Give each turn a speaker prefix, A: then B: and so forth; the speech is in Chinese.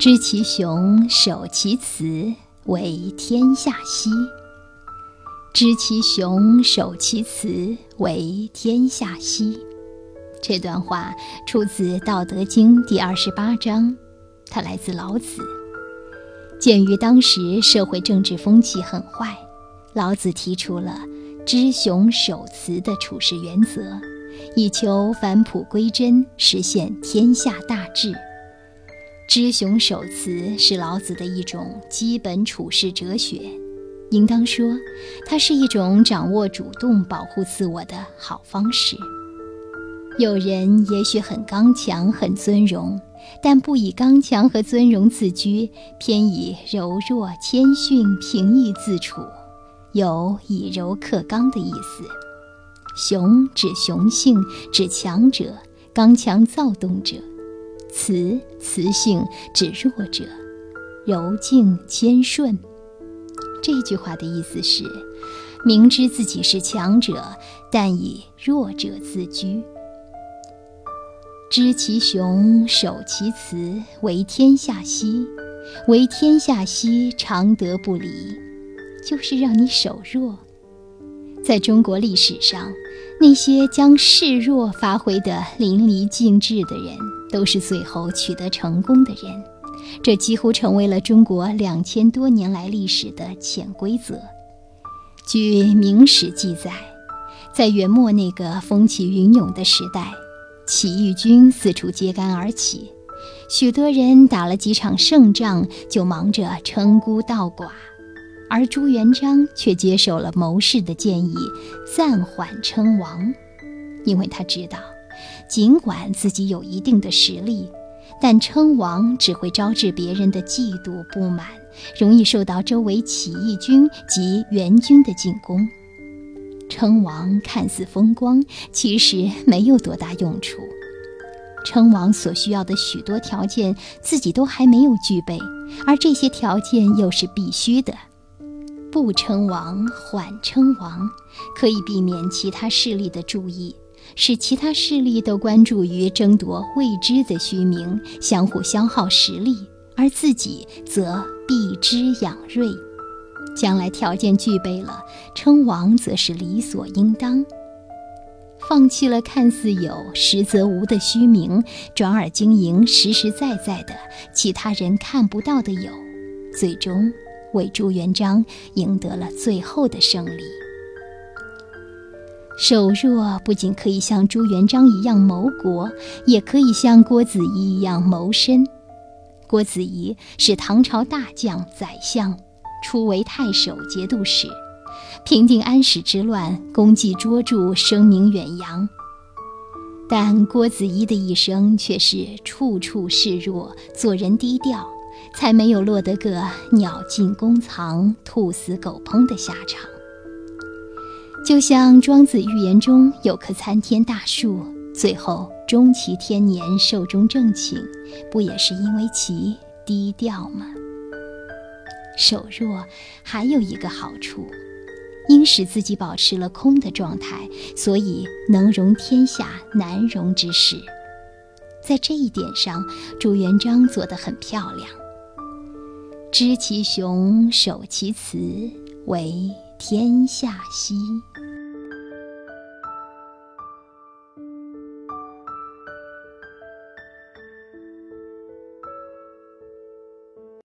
A: 知其雄，守其雌，为天下溪。知其雄，守其雌，为天下溪。这段话出自《道德经》第二十八章，它来自老子。鉴于当时社会政治风气很坏，老子提出了“知雄守雌”的处事原则，以求返璞归真，实现天下大治。知雄守雌是老子的一种基本处世哲学，应当说，它是一种掌握主动、保护自我的好方式。有人也许很刚强、很尊荣，但不以刚强和尊荣自居，偏以柔弱、谦逊、平易自处，有以柔克刚的意思。雄指雄性，指强者，刚强躁动者。雌雌性指弱者，柔静谦顺。这句话的意思是：明知自己是强者，但以弱者自居。知其雄，守其雌，为天下溪。为天下溪，常德不离，就是让你守弱。在中国历史上，那些将示弱发挥得淋漓尽致的人。都是最后取得成功的人，这几乎成为了中国两千多年来历史的潜规则。据《明史》记载，在元末那个风起云涌的时代，起义军四处揭竿而起，许多人打了几场胜仗就忙着称孤道寡，而朱元璋却接受了谋士的建议，暂缓称王，因为他知道。尽管自己有一定的实力，但称王只会招致别人的嫉妒不满，容易受到周围起义军及援军的进攻。称王看似风光，其实没有多大用处。称王所需要的许多条件，自己都还没有具备，而这些条件又是必须的。不称王，缓称王，可以避免其他势力的注意。使其他势力都关注于争夺未知的虚名，相互消耗实力，而自己则避之养锐。将来条件具备了，称王则是理所应当。放弃了看似有实则无的虚名，转而经营实实在在的其他人看不到的有，最终为朱元璋赢得了最后的胜利。守弱不仅可以像朱元璋一样谋国，也可以像郭子仪一样谋身。郭子仪是唐朝大将、宰相，初为太守、节度使，平定安史之乱，功绩卓著，声名远扬。但郭子仪的一生却是处处示弱，做人低调，才没有落得个鸟尽弓藏、兔死狗烹的下场。就像庄子寓言中有棵参天大树，最后终其天年寿终正寝，不也是因为其低调吗？守弱还有一个好处，因使自己保持了空的状态，所以能容天下难容之事。在这一点上，朱元璋做得很漂亮。知其雄，守其雌，为天下溪。